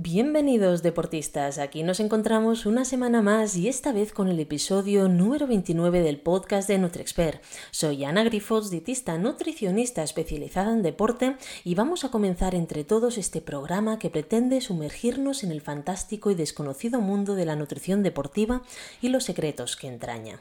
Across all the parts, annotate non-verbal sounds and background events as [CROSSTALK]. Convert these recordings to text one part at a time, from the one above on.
Bienvenidos deportistas, aquí nos encontramos una semana más y esta vez con el episodio número 29 del podcast de NutriExpert. Soy Ana Grifols, dietista nutricionista especializada en deporte y vamos a comenzar entre todos este programa que pretende sumergirnos en el fantástico y desconocido mundo de la nutrición deportiva y los secretos que entraña.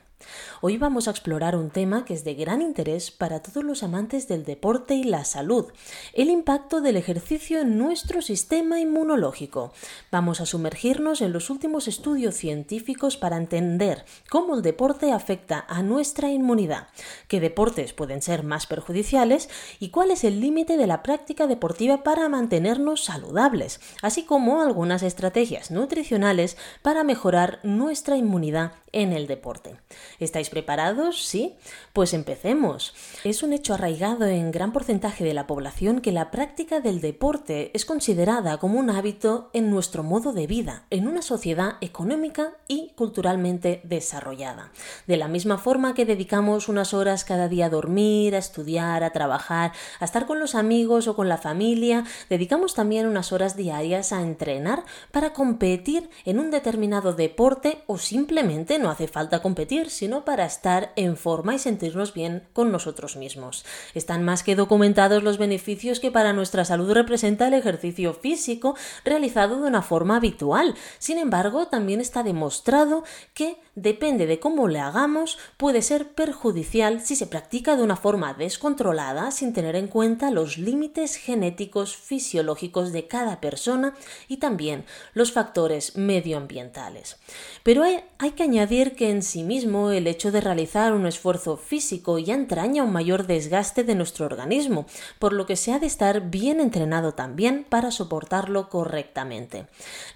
Hoy vamos a explorar un tema que es de gran interés para todos los amantes del deporte y la salud, el impacto del ejercicio en nuestro sistema inmunológico. Vamos a sumergirnos en los últimos estudios científicos para entender cómo el deporte afecta a nuestra inmunidad, qué deportes pueden ser más perjudiciales y cuál es el límite de la práctica deportiva para mantenernos saludables, así como algunas estrategias nutricionales para mejorar nuestra inmunidad en el deporte. ¿Estáis preparados? ¿Sí? Pues empecemos. Es un hecho arraigado en gran porcentaje de la población que la práctica del deporte es considerada como un hábito en nuestro modo de vida, en una sociedad económica y culturalmente desarrollada. De la misma forma que dedicamos unas horas cada día a dormir, a estudiar, a trabajar, a estar con los amigos o con la familia, dedicamos también unas horas diarias a entrenar para competir en un determinado deporte o simplemente no hace falta competir, sino para estar en forma y sentirnos bien con nosotros mismos. Están más que documentados los beneficios que para nuestra salud representa el ejercicio físico realizado de una forma habitual. Sin embargo, también está demostrado que depende de cómo le hagamos, puede ser perjudicial si se practica de una forma descontrolada sin tener en cuenta los límites genéticos fisiológicos de cada persona y también los factores medioambientales. Pero hay, que añadir que en sí mismo el hecho de realizar un esfuerzo físico ya entraña un mayor desgaste de nuestro organismo, por lo que se ha de estar bien entrenado también para soportarlo correctamente.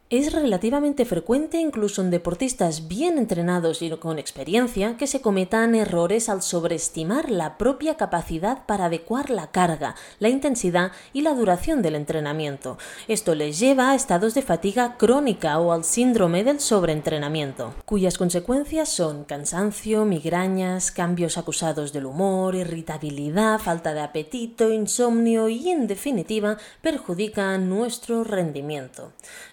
Es relativamente frecuente, incluso en deportistas bien entrenados y con experiencia, que se cometan errores al sobreestimar la propia capacidad para adecuar la carga, la intensidad y la duración del entrenamiento. Esto les lleva a estados de fatiga crónica o al síndrome del sobreentrenamiento, cuyas consecuencias son cansancio, migrañas, cambios acusados del humor, irritabilidad, falta de apetito, insomnio y, en definitiva, perjudican nuestro rendimiento.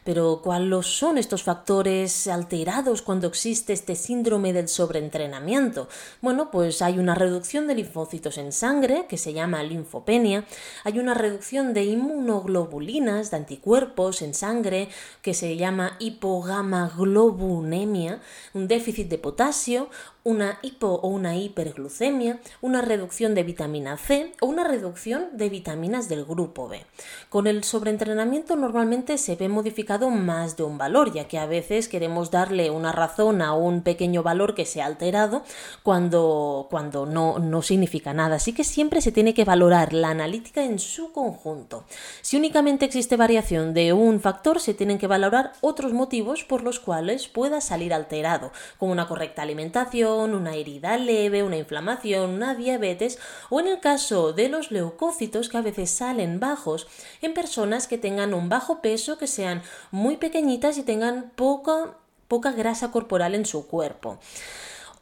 Pero cuáles son estos factores alterados cuando existe este síndrome del sobreentrenamiento. Bueno, pues hay una reducción de linfocitos en sangre, que se llama linfopenia, hay una reducción de inmunoglobulinas, de anticuerpos en sangre, que se llama hipogamaglobunemia, un déficit de potasio, una hipo o una hiperglucemia, una reducción de vitamina C o una reducción de vitaminas del grupo B. Con el sobreentrenamiento normalmente se ve modificado más de un valor, ya que a veces queremos darle una razón a un pequeño valor que se ha alterado cuando, cuando no, no significa nada. Así que siempre se tiene que valorar la analítica en su conjunto. Si únicamente existe variación de un factor, se tienen que valorar otros motivos por los cuales pueda salir alterado, como una correcta alimentación, una herida leve, una inflamación, una diabetes o en el caso de los leucócitos que a veces salen bajos en personas que tengan un bajo peso, que sean muy pequeñitas y tengan poca, poca grasa corporal en su cuerpo.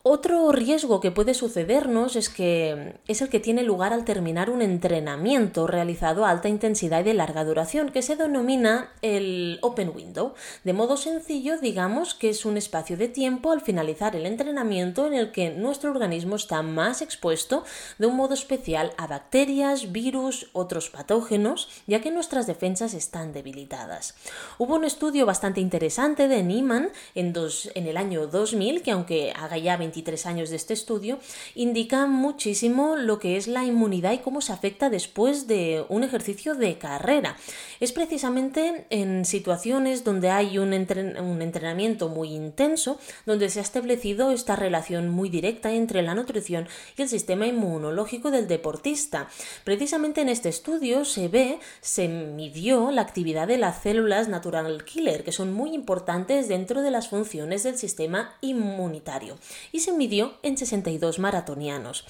Otro riesgo que puede sucedernos es que es el que tiene lugar al terminar un entrenamiento realizado a alta intensidad y de larga duración, que se denomina el open window. De modo sencillo, digamos que es un espacio de tiempo al finalizar el entrenamiento en el que nuestro organismo está más expuesto de un modo especial a bacterias, virus, otros patógenos, ya que nuestras defensas están debilitadas. Hubo un estudio bastante interesante de Niemann en, en el año 2000 que aunque haga ya 20 años de este estudio, indican muchísimo lo que es la inmunidad y cómo se afecta después de un ejercicio de carrera. Es precisamente en situaciones donde hay un, un entrenamiento muy intenso, donde se ha establecido esta relación muy directa entre la nutrición y el sistema inmunológico del deportista. Precisamente en este estudio se ve, se midió la actividad de las células natural killer, que son muy importantes dentro de las funciones del sistema inmunitario. Y se midió en 62 maratonianos.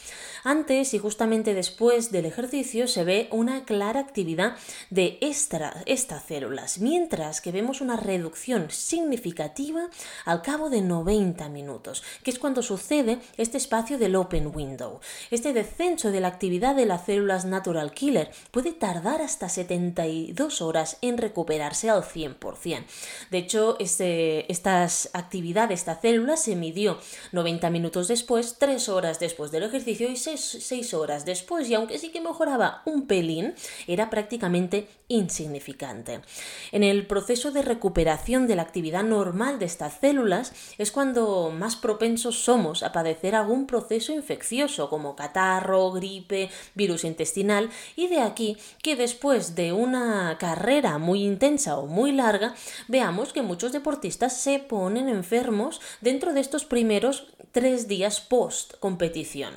Antes y justamente después del ejercicio se ve una clara actividad de estas células, mientras que vemos una reducción significativa al cabo de 90 minutos, que es cuando sucede este espacio del open window. Este descenso de la actividad de las células natural killer puede tardar hasta 72 horas en recuperarse al 100%. De hecho, este, estas actividades, esta célula se midió 90 minutos después, 3 horas después del ejercicio y 6, horas después, y aunque sí que mejoraba un pelín, era prácticamente insignificante. En el proceso de recuperación de la actividad normal de estas células es cuando más propensos somos a padecer algún proceso infeccioso como catarro, gripe, virus intestinal y de aquí que después de una carrera muy intensa o muy larga veamos que muchos deportistas se ponen enfermos dentro de estos primeros tres días post competición.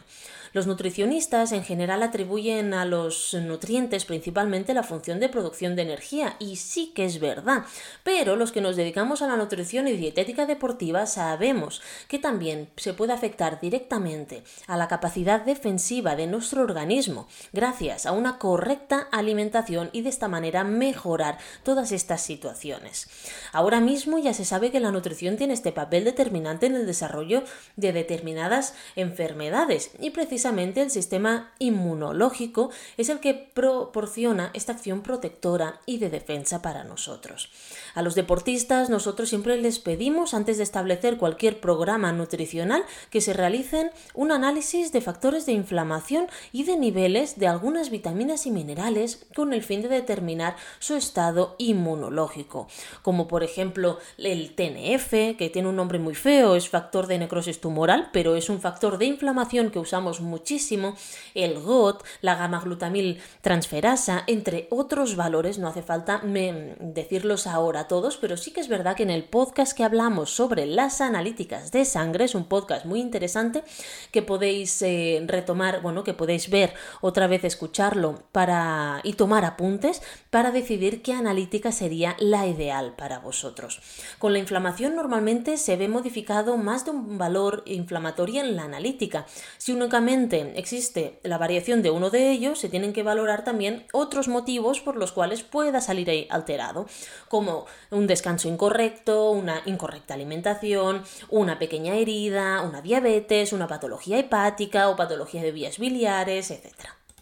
Los nutricionistas en general atribuyen a los nutrientes principalmente la función de producción de energía, y sí que es verdad, pero los que nos dedicamos a la nutrición y dietética deportiva sabemos que también se puede afectar directamente a la capacidad defensiva de nuestro organismo gracias a una correcta alimentación y de esta manera mejorar todas estas situaciones. Ahora mismo ya se sabe que la nutrición tiene este papel determinante en el desarrollo de determinadas enfermedades y precisamente precisamente el sistema inmunológico es el que proporciona esta acción protectora y de defensa para nosotros. A los deportistas nosotros siempre les pedimos antes de establecer cualquier programa nutricional que se realicen un análisis de factores de inflamación y de niveles de algunas vitaminas y minerales con el fin de determinar su estado inmunológico, como por ejemplo el TNF, que tiene un nombre muy feo, es factor de necrosis tumoral, pero es un factor de inflamación que usamos muchísimo, el GOT, la gamma-glutamil transferasa, entre otros valores, no hace falta decirlos ahora todos, pero sí que es verdad que en el podcast que hablamos sobre las analíticas de sangre, es un podcast muy interesante que podéis eh, retomar, bueno, que podéis ver otra vez, escucharlo para y tomar apuntes para decidir qué analítica sería la ideal para vosotros. Con la inflamación normalmente se ve modificado más de un valor inflamatorio en la analítica. Si únicamente existe la variación de uno de ellos, se tienen que valorar también otros motivos por los cuales pueda salir alterado, como un descanso incorrecto, una incorrecta alimentación, una pequeña herida, una diabetes, una patología hepática o patología de vías biliares, etc.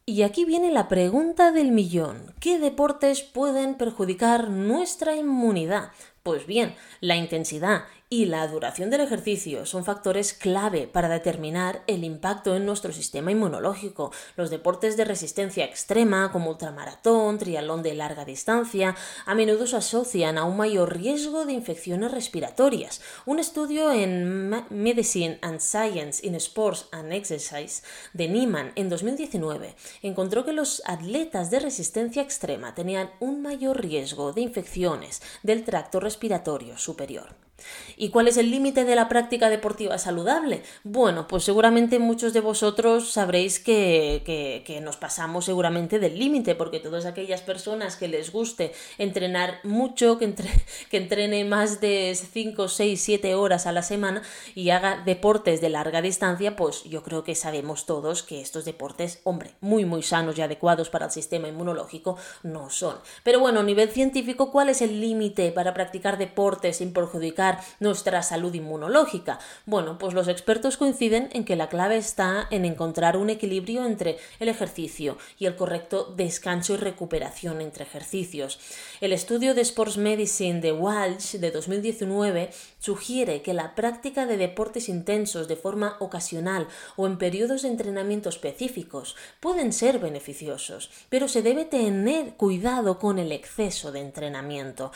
Y aquí viene la pregunta del millón. ¿Qué deportes pueden perjudicar nuestra inmunidad? Pues bien, la intensidad y la duración del ejercicio son factores clave para determinar el impacto en nuestro sistema inmunológico. Los deportes de resistencia extrema, como ultramaratón, triatlón de larga distancia, a menudo se asocian a un mayor riesgo de infecciones respiratorias. Un estudio en Medicine and Science in Sports and Exercise de Nieman en 2019 encontró que los atletas de resistencia extrema tenían un mayor riesgo de infecciones del tracto respiratorio superior. ¿Y cuál es el límite de la práctica deportiva saludable? Bueno, pues seguramente muchos de vosotros sabréis que, que, nos pasamos seguramente del límite, porque todas aquellas personas que les guste entrenar mucho, que, [LAUGHS] que entrene más de 5, 6, 7 horas a la semana y haga deportes de larga distancia, pues yo creo que sabemos todos que estos deportes, hombre, muy, muy sanos y adecuados para el sistema inmunológico no son. Pero bueno, a nivel científico, ¿cuál es el límite para practicar deportes sin perjudicar nuestra salud inmunológica? Bueno, pues los expertos coinciden en que la clave está en encontrar un equilibrio entre el ejercicio y el correcto descanso y recuperación entre ejercicios. El estudio de Sports Medicine de Walsh de 2019 sugiere que la práctica de deportes intensos de forma ocasional o en periodos de entrenamiento específicos pueden ser beneficiosos, pero se debe tener cuidado con el exceso de entrenamiento.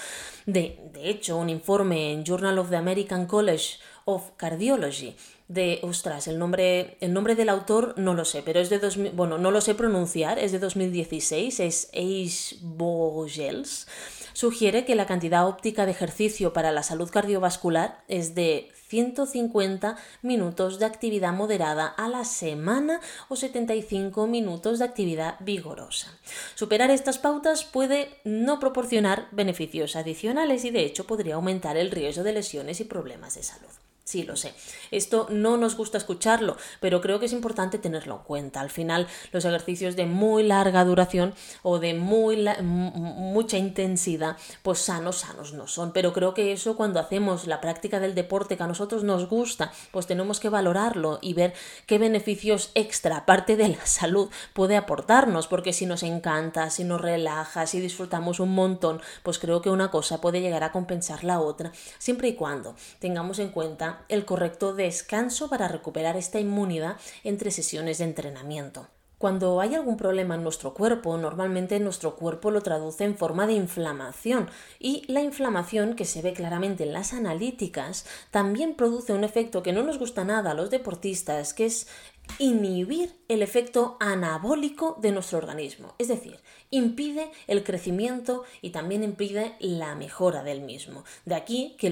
De, de hecho, un informe en Journal of the American College of Cardiology. De, ostras, el nombre, el nombre del autor no lo sé, pero es de 2000, bueno, no lo sé pronunciar, es de 2016, es Ace Bogels, sugiere que la cantidad óptica de ejercicio para la salud cardiovascular es de 150 minutos de actividad moderada a la semana o 75 minutos de actividad vigorosa. Superar estas pautas puede no proporcionar beneficios adicionales y de hecho podría aumentar el riesgo de lesiones y problemas de salud. Sí, lo sé. Esto no nos gusta escucharlo, pero creo que es importante tenerlo en cuenta. Al final, los ejercicios de muy larga duración o de muy mucha intensidad, pues sanos, sanos no son. Pero creo que eso cuando hacemos la práctica del deporte que a nosotros nos gusta, pues tenemos que valorarlo y ver qué beneficios extra, aparte de la salud, puede aportarnos. Porque si nos encanta, si nos relaja, si disfrutamos un montón, pues creo que una cosa puede llegar a compensar la otra, siempre y cuando tengamos en cuenta el correcto descanso para recuperar esta inmunidad entre sesiones de entrenamiento. Cuando hay algún problema en nuestro cuerpo, normalmente nuestro cuerpo lo traduce en forma de inflamación y la inflamación que se ve claramente en las analíticas también produce un efecto que no nos gusta nada a los deportistas, que es inhibir el efecto anabólico de nuestro organismo, es decir, impide el crecimiento y también impide la mejora del mismo. De aquí que,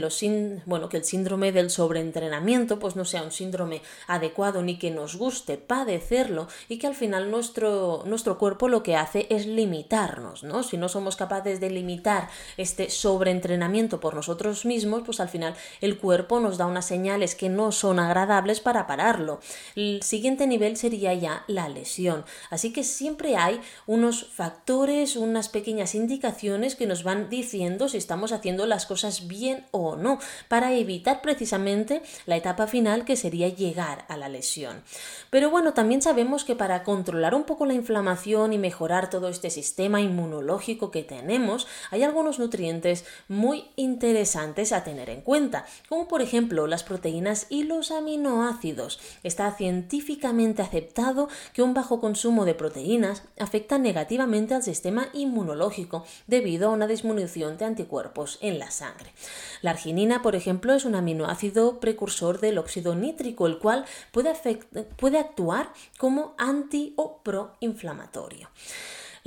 bueno, que el síndrome del sobreentrenamiento pues no sea un síndrome adecuado ni que nos guste padecerlo y que al final nuestro, nuestro cuerpo lo que hace es limitarnos, ¿no? Si no somos capaces de limitar este sobreentrenamiento por nosotros mismos, pues al final el cuerpo nos da unas señales que no son agradables para pararlo. El siguiente nivel sería ya la lesión. Así que siempre hay unos factores unas pequeñas indicaciones que nos van diciendo si estamos haciendo las cosas bien o no, para evitar precisamente la etapa final que sería llegar a la lesión. Pero bueno, también sabemos que para controlar un poco la inflamación y mejorar todo este sistema inmunológico que tenemos, hay algunos nutrientes muy interesantes a tener en cuenta, como por ejemplo las proteínas y los aminoácidos. Está científicamente aceptado que un bajo consumo de proteínas afecta negativamente sistema inmunológico debido a una disminución de anticuerpos en la sangre. La arginina, por ejemplo, es un aminoácido precursor del óxido nítrico, el cual puede, actuar como anti o proinflamatorio.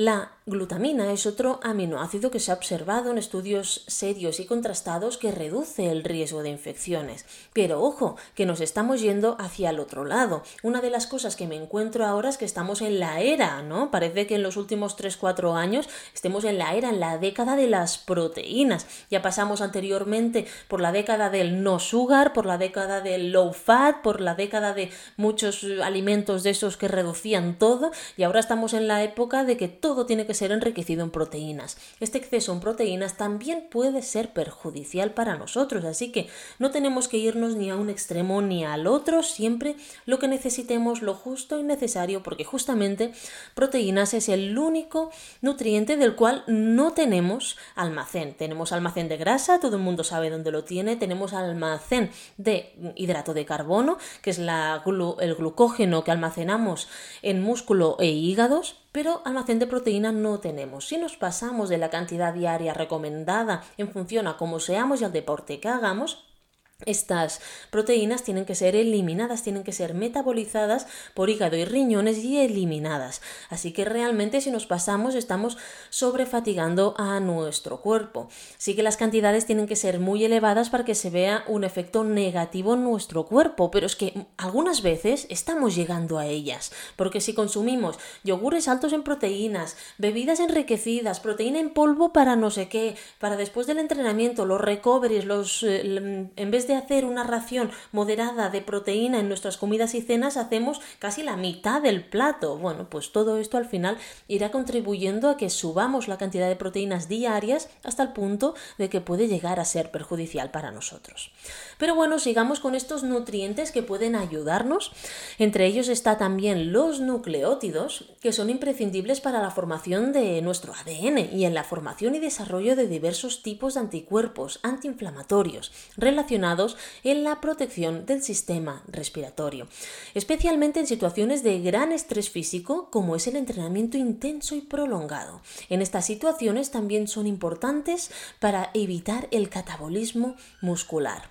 La glutamina es otro aminoácido que se ha observado en estudios serios y contrastados que reduce el riesgo de infecciones. Pero ojo, que nos estamos yendo hacia el otro lado. Una de las cosas que me encuentro ahora es que estamos en la era, ¿no? Parece que en los últimos 3-4 años estemos en la era, en la década de las proteínas. Ya pasamos anteriormente por la década del no sugar, por la década del low fat, por la década de muchos alimentos de esos que reducían todo y ahora estamos en la época de que todo tiene que ser enriquecido en proteínas. Este exceso en proteínas también puede ser perjudicial para nosotros, así que no tenemos que irnos ni a un extremo ni al otro, siempre lo que necesitemos, lo justo y necesario, porque justamente proteínas es el único nutriente del cual no tenemos almacén. Tenemos almacén de grasa, todo el mundo sabe dónde lo tiene, tenemos almacén de hidrato de carbono, que es el glucógeno que almacenamos en músculo e hígados, pero almacén de proteína no tenemos. Si nos pasamos de la cantidad diaria recomendada en función a cómo seamos y al deporte que hagamos, estas proteínas tienen que ser eliminadas, tienen que ser metabolizadas por hígado y riñones y eliminadas. Así que realmente si nos pasamos estamos sobrefatigando a nuestro cuerpo. Sí que las cantidades tienen que ser muy elevadas para que se vea un efecto negativo en nuestro cuerpo, pero es que algunas veces estamos llegando a ellas, porque si consumimos yogures altos en proteínas, bebidas enriquecidas, proteína en polvo para no sé qué, para después del entrenamiento, los recoveries, los eh, en vez de hacer una ración moderada de proteína en nuestras comidas y cenas, hacemos casi la mitad del plato. Bueno, pues todo esto al final irá contribuyendo a que subamos la cantidad de proteínas diarias hasta el punto de que puede llegar a ser perjudicial para nosotros. Pero bueno, sigamos con estos nutrientes que pueden ayudarnos. Entre ellos está también los nucleótidos, que son imprescindibles para la formación de nuestro ADN y en la formación y desarrollo de diversos tipos de anticuerpos antiinflamatorios relacionados en la protección del sistema respiratorio, especialmente en situaciones de gran estrés físico como es el entrenamiento intenso y prolongado. En estas situaciones también son importantes para evitar el catabolismo muscular.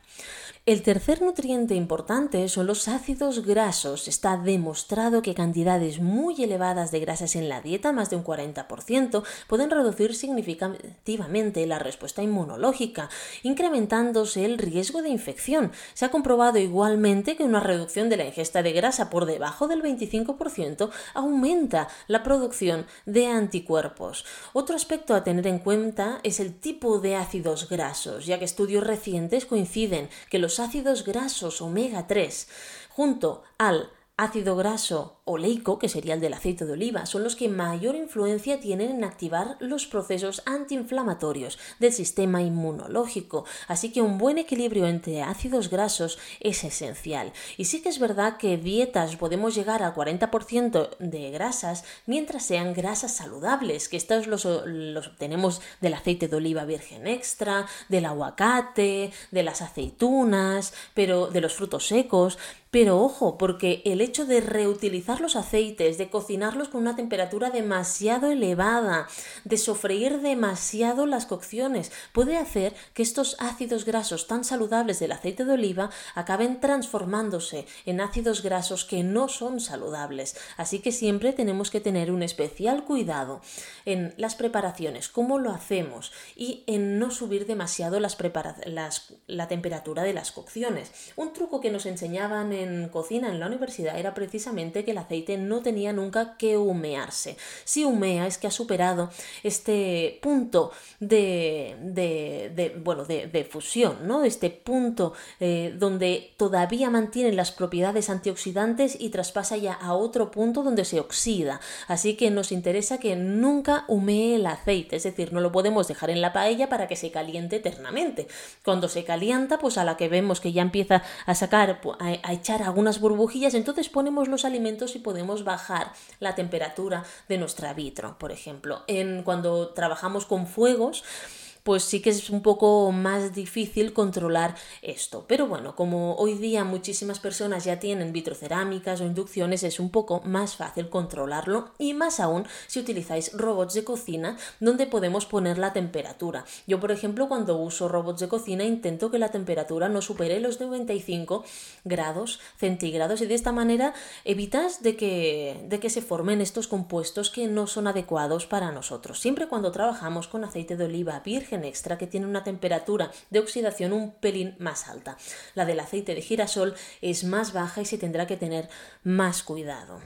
El tercer nutriente importante son los ácidos grasos. Está demostrado que cantidades muy elevadas de grasas en la dieta, más de un 40%, pueden reducir significativamente la respuesta inmunológica, incrementándose el riesgo de infección. Se ha comprobado igualmente que una reducción de la ingesta de grasa por debajo del 25% aumenta la producción de anticuerpos. Otro aspecto a tener en cuenta es el tipo de ácidos grasos, ya que estudios recientes coinciden que los ácidos grasos omega 3 junto al ácido graso oleico, que sería el del aceite de oliva, son los que mayor influencia tienen en activar los procesos antiinflamatorios del sistema inmunológico. Así que un buen equilibrio entre ácidos grasos es esencial. Y sí que es verdad que dietas podemos llegar al 40% de grasas mientras sean grasas saludables, que estos los, los obtenemos del aceite de oliva virgen extra, del aguacate, de las aceitunas, pero de los frutos secos. Pero ojo, porque el hecho de reutilizar los aceites, de cocinarlos con una temperatura demasiado elevada, de sofreír demasiado las cocciones, puede hacer que estos ácidos grasos tan saludables del aceite de oliva acaben transformándose en ácidos grasos que no son saludables. Así que siempre tenemos que tener un especial cuidado en las preparaciones, cómo lo hacemos y en no subir demasiado la temperatura de las cocciones. Un truco que nos enseñaban en cocina en la universidad era precisamente que el aceite no tenía nunca que humearse. Si humea es que ha superado este punto de, de, bueno, de, fusión, ¿no? Este punto eh, donde todavía mantiene las propiedades antioxidantes y traspasa ya a otro punto donde se oxida. Así que nos interesa que nunca humee el aceite, es decir, no lo podemos dejar en la paella para que se caliente eternamente. Cuando se calienta, pues a la que vemos que ya empieza a sacar, a echar algunas burbujillas, entonces ponemos los alimentos y podemos bajar la temperatura de nuestra vitro, por ejemplo. En, cuando trabajamos con fuegos, pues sí que es un poco más difícil controlar esto. Pero bueno, como hoy día muchísimas personas ya tienen vitrocerámicas o inducciones, es un poco más fácil controlarlo y más aún si utilizáis robots de cocina donde podemos poner la temperatura. Yo, por ejemplo, cuando uso robots de cocina intento que la temperatura no supere los 95 grados centígrados y de esta manera evitas de que, de que se formen estos compuestos que no son adecuados para nosotros. Siempre cuando trabajamos con aceite de oliva virgen, extra que tiene una temperatura de oxidación un pelín más alta. La del aceite de girasol es más baja y se tendrá que tener más cuidado.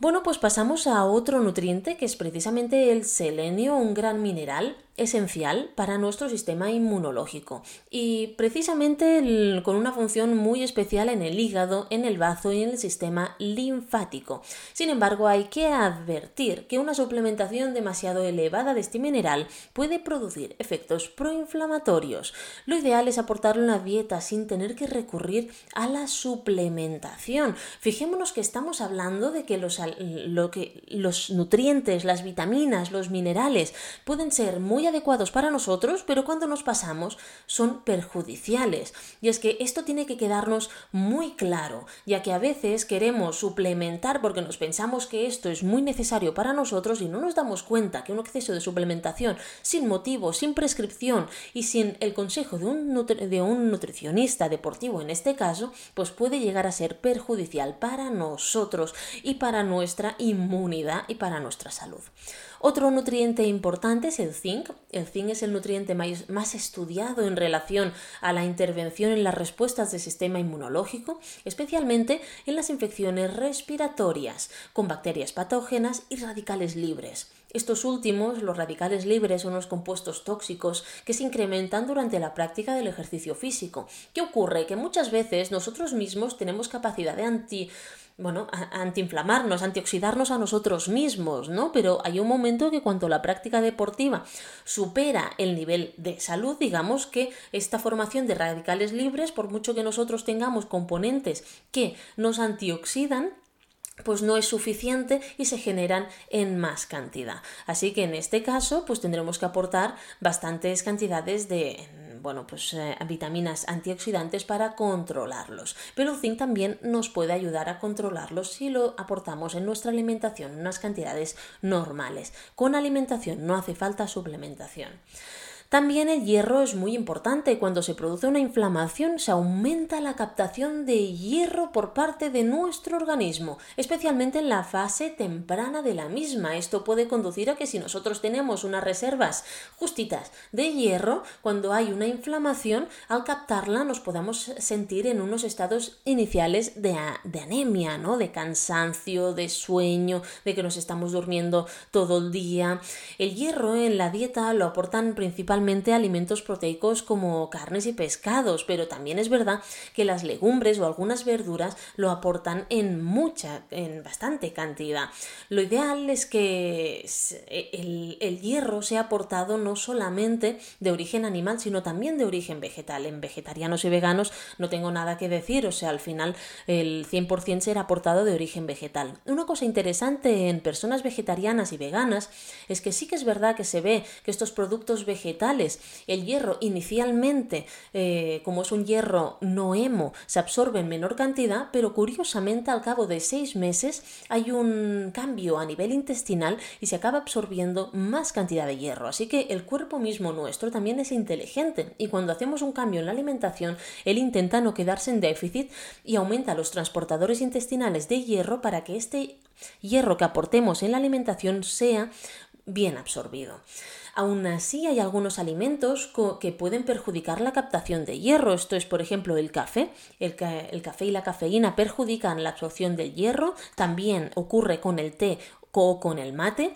Bueno, pues pasamos a otro nutriente que es precisamente el selenio, un gran mineral esencial para nuestro sistema inmunológico y precisamente con una función muy especial en el hígado, en el bazo y en el sistema linfático. Sin embargo, hay que advertir que una suplementación demasiado elevada de este mineral puede producir efectos proinflamatorios. Lo ideal es aportarlo en la dieta sin tener que recurrir a la suplementación. Fijémonos que estamos hablando de que los, lo que, los nutrientes, las vitaminas, los minerales pueden ser muy adecuados para nosotros, pero cuando nos pasamos son perjudiciales. Y es que esto tiene que quedarnos muy claro, ya que a veces queremos suplementar porque nos pensamos que esto es muy necesario para nosotros y no nos damos cuenta que un exceso de suplementación sin motivo, sin prescripción y sin el consejo de un, de un nutricionista deportivo en este caso, pues puede llegar a ser perjudicial para nosotros y para nuestra inmunidad y para nuestra salud. Otro nutriente importante es el zinc. El zinc es el nutriente más estudiado en relación a la intervención en las respuestas del sistema inmunológico, especialmente en las infecciones respiratorias, con bacterias patógenas y radicales libres. Estos últimos, los radicales libres, son los compuestos tóxicos que se incrementan durante la práctica del ejercicio físico. ¿Qué ocurre? Que muchas veces nosotros mismos tenemos capacidad de anti bueno, antiinflamarnos, antioxidarnos a nosotros mismos, ¿no? Pero hay un momento que cuando la práctica deportiva supera el nivel de salud, digamos que esta formación de radicales libres, por mucho que nosotros tengamos componentes que nos antioxidan, pues no es suficiente y se generan en más cantidad. Así que en este caso, pues tendremos que aportar bastantes cantidades de bueno, pues eh, vitaminas antioxidantes para controlarlos. Pero el zinc también nos puede ayudar a controlarlos si lo aportamos en nuestra alimentación en unas cantidades normales. Con alimentación no hace falta suplementación. También el hierro es muy importante. Cuando se produce una inflamación se aumenta la captación de hierro por parte de nuestro organismo, especialmente en la fase temprana de la misma. Esto puede conducir a que si nosotros tenemos unas reservas justitas de hierro, cuando hay una inflamación, al captarla nos podamos sentir en unos estados iniciales de, anemia, ¿no? de cansancio, de sueño, de que nos estamos durmiendo todo el día. El hierro en la dieta lo aportan principalmente alimentos proteicos como carnes y pescados, pero también es verdad que las legumbres o algunas verduras lo aportan en mucha, en bastante cantidad. Lo ideal es que el, el hierro sea aportado no solamente de origen animal, sino también de origen vegetal. En vegetarianos y veganos no tengo nada que decir, o sea, al final el 100% será aportado de origen vegetal. Una cosa interesante en personas vegetarianas y veganas es que sí que es verdad que se ve que estos productos vegetales, el hierro inicialmente, eh, como es un hierro no hemo, se absorbe en menor cantidad, pero curiosamente al cabo de seis meses hay un cambio a nivel intestinal y se acaba absorbiendo más cantidad de hierro. Así que el cuerpo mismo nuestro también es inteligente y cuando hacemos un cambio en la alimentación, él intenta no quedarse en déficit y aumenta los transportadores intestinales de hierro para que este hierro que aportemos en la alimentación sea bien absorbido. Aún así, hay algunos alimentos que pueden perjudicar la captación de hierro. Esto es, por ejemplo, el café. El, café y la cafeína perjudican la absorción del hierro. También ocurre con el té o con el mate.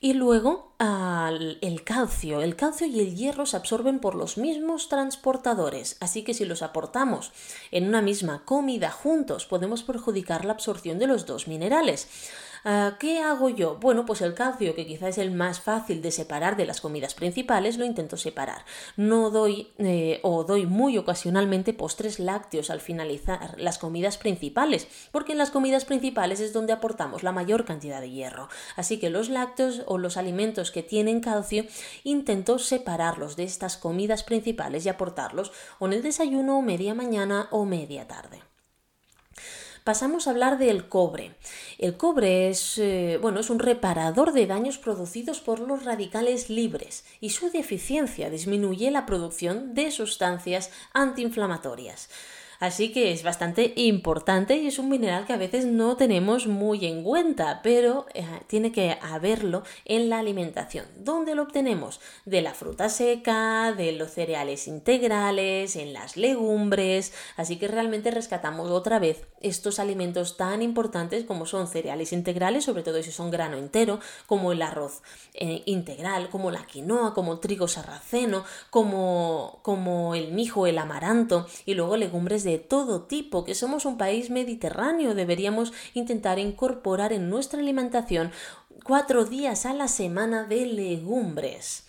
Y luego el calcio. El calcio y el hierro se absorben por los mismos transportadores, así que si los aportamos en una misma comida juntos podemos perjudicar la absorción de los dos minerales. Ah, ¿Qué hago yo? Bueno, pues el calcio, que quizá es el más fácil de separar de las comidas principales, lo intento separar. No doy eh, o doy muy ocasionalmente postres lácteos al finalizar las comidas principales, porque en las comidas principales es donde aportamos la mayor cantidad de hierro. Así que los lácteos o los alimentos que tienen calcio intento separarlos de estas comidas principales y aportarlos o en el desayuno, media mañana o media tarde pasamos a hablar del cobre. El cobre es, eh, bueno, es un reparador de daños producidos por los radicales libres y su deficiencia disminuye la producción de sustancias antiinflamatorias. Así que es bastante importante y es un mineral que a veces no tenemos muy en cuenta, pero eh, tiene que haberlo en la alimentación. ¿Dónde lo obtenemos? De la fruta seca, de los cereales integrales, en las legumbres. Así que realmente rescatamos otra vez estos alimentos tan importantes como son cereales integrales, sobre todo si son grano entero, como el arroz eh, integral, como la quinoa, como el trigo sarraceno, como, como el mijo, el amaranto y luego legumbres de todo tipo, que somos un país mediterráneo, deberíamos intentar incorporar en nuestra alimentación cuatro días a la semana de legumbres.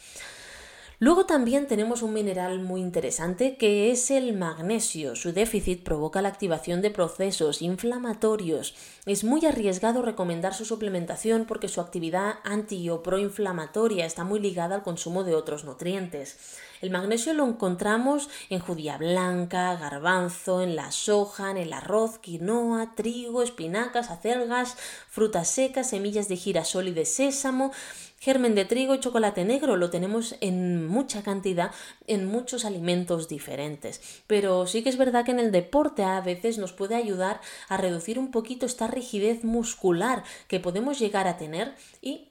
Luego también tenemos un mineral muy interesante que es el magnesio. Su déficit provoca la activación de procesos inflamatorios. Es muy arriesgado recomendar su suplementación porque su actividad anti o proinflamatoria está muy ligada al consumo de otros nutrientes. El magnesio lo encontramos en judía blanca, garbanzo, en la soja, en el arroz, quinoa, trigo, espinacas, acelgas, frutas secas, semillas de girasol y de sésamo, germen de trigo y chocolate negro. Lo tenemos en mucha cantidad en muchos alimentos diferentes. Pero sí que es verdad que en el deporte a veces nos puede ayudar a reducir un poquito esta rigidez muscular que podemos llegar a tener y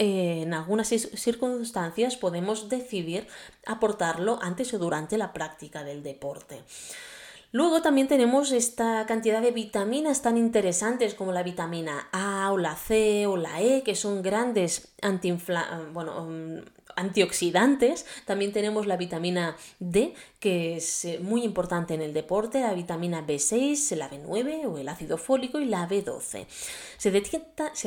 en algunas circunstancias podemos decidir aportarlo antes o durante la práctica del deporte. Luego también tenemos esta cantidad de vitaminas tan interesantes como la vitamina A o la C o la E, que son grandes bueno, mm, antioxidantes. También tenemos la vitamina D, que es eh, muy importante en el deporte, la vitamina B6, la B9 o el ácido fólico y la B12. Se,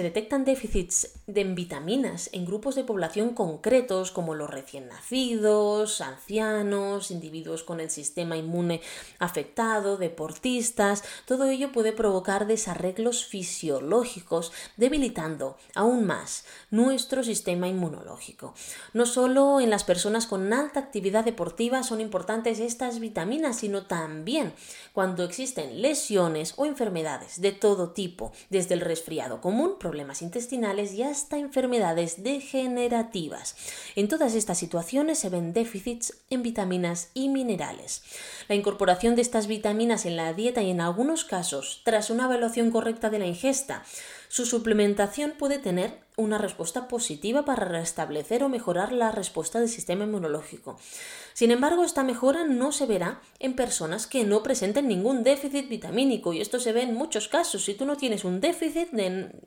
detectan déficits de vitaminas en grupos de población concretos como los recién nacidos, ancianos, individuos con el sistema inmune afectado, deportistas. Todo ello puede provocar desarreglos fisiológicos, debilitando aún más nuestro sistema inmunológico. No solo en las personas con alta actividad deportiva son importantes estas vitaminas, sino también cuando existen lesiones o enfermedades de todo tipo, desde el resfriado común, problemas intestinales y hasta enfermedades degenerativas. En todas estas situaciones se ven déficits en vitaminas y minerales. La incorporación de estas vitaminas en la dieta y en algunos casos, tras una evaluación correcta de la ingesta, su suplementación puede tener una respuesta positiva para restablecer o mejorar la respuesta del sistema inmunológico. Sin embargo, esta mejora no se verá en personas que no presenten ningún déficit vitamínico y esto se ve en muchos casos. Si tú no tienes un déficit,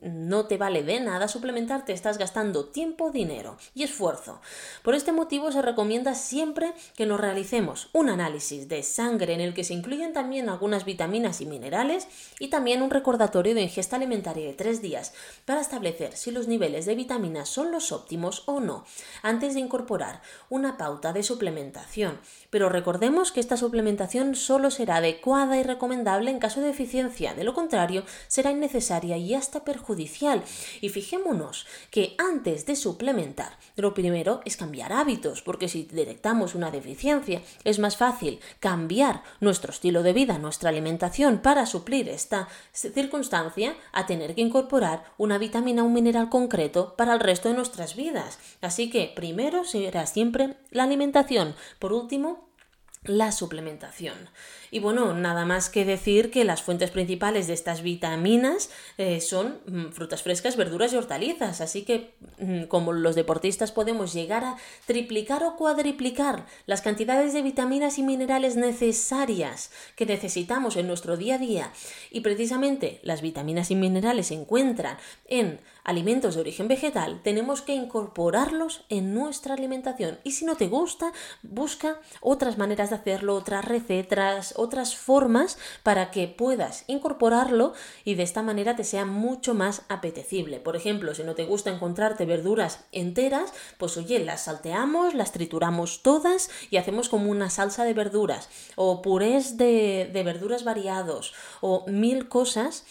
no te vale de nada suplementarte, estás gastando tiempo, dinero y esfuerzo. Por este motivo se recomienda siempre que nos realicemos un análisis de sangre en el que se incluyen también algunas vitaminas y minerales y también un recordatorio de ingesta alimentaria de tres días para establecer si los niveles de vitaminas son los óptimos o no antes de incorporar una pauta de suplementación. Pero recordemos que esta suplementación solo será adecuada y recomendable en caso de deficiencia, de lo contrario será innecesaria y hasta perjudicial. Y fijémonos que antes de suplementar, lo primero es cambiar hábitos, porque si detectamos una deficiencia, es más fácil cambiar nuestro estilo de vida, nuestra alimentación para suplir esta circunstancia a tener que incorporar una vitamina un mineral concreto para el resto de nuestras vidas. Así que primero será siempre la alimentación. Por último, la suplementación. Y bueno, nada más que decir que las fuentes principales de estas vitaminas eh, son mm, frutas frescas, verduras y hortalizas. Así que, mm, como los deportistas, podemos llegar a triplicar o cuadriplicar las cantidades de vitaminas y minerales necesarias que necesitamos en nuestro día a día. Y precisamente las vitaminas y minerales se encuentran en alimentos de origen vegetal, tenemos que incorporarlos en nuestra alimentación. Y si no te gusta, busca otras maneras de hacerlo, otras recetas, otras formas para que puedas incorporarlo y de esta manera te sea mucho más apetecible. Por ejemplo, si no te gusta encontrarte verduras enteras, pues oye, las salteamos, las trituramos todas y hacemos como una salsa de verduras o purés de, de verduras variados o mil cosas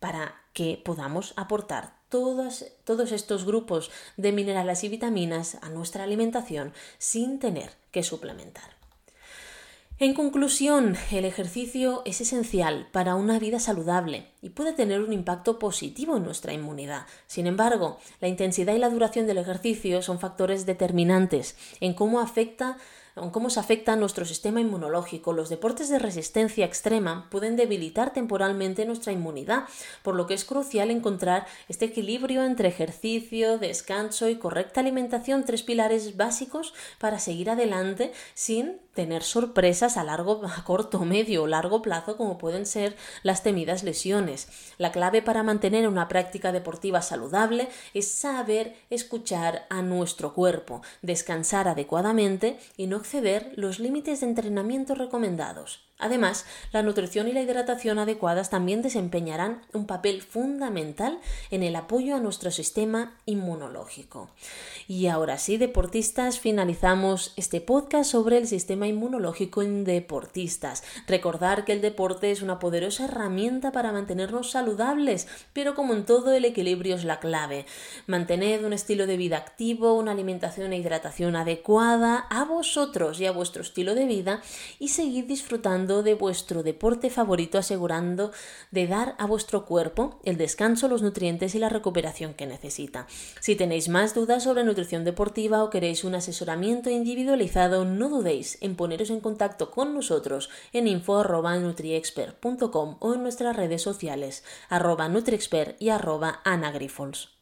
para que podamos aportar todos, todos estos grupos de minerales y vitaminas a nuestra alimentación sin tener que suplementar. En conclusión, el ejercicio es esencial para una vida saludable y puede tener un impacto positivo en nuestra inmunidad. Sin embargo, la intensidad y la duración del ejercicio son factores determinantes en cómo afecta cómo se afecta nuestro sistema inmunológico. Los deportes de resistencia extrema pueden debilitar temporalmente nuestra inmunidad, por lo que es crucial encontrar este equilibrio entre ejercicio, descanso y correcta alimentación, tres pilares básicos para seguir adelante sin tener sorpresas a largo, [LAUGHS] a corto, medio o largo plazo como pueden ser las temidas lesiones. La clave para mantener una práctica deportiva saludable es saber escuchar a nuestro cuerpo, descansar adecuadamente y no exceder los límites de entrenamiento recomendados. Además, la nutrición y la hidratación adecuadas también desempeñarán un papel fundamental en el apoyo a nuestro sistema inmunológico. Y ahora sí, deportistas, finalizamos este podcast sobre el sistema inmunológico en deportistas. Recordar que el deporte es una poderosa herramienta para mantenernos saludables, pero como en todo el equilibrio es la clave. Mantened un estilo de vida activo, una alimentación e hidratación adecuada a vosotros y a vuestro estilo de vida y seguid de vuestro deporte favorito asegurando de dar a vuestro cuerpo el descanso, los nutrientes y la recuperación que necesita. Si tenéis más dudas sobre nutrición deportiva o queréis un asesoramiento individualizado, no dudéis en poneros en contacto con nosotros en info.nutriexpert.com o en nuestras redes sociales arroba nutriexpert y arroba anagrifols.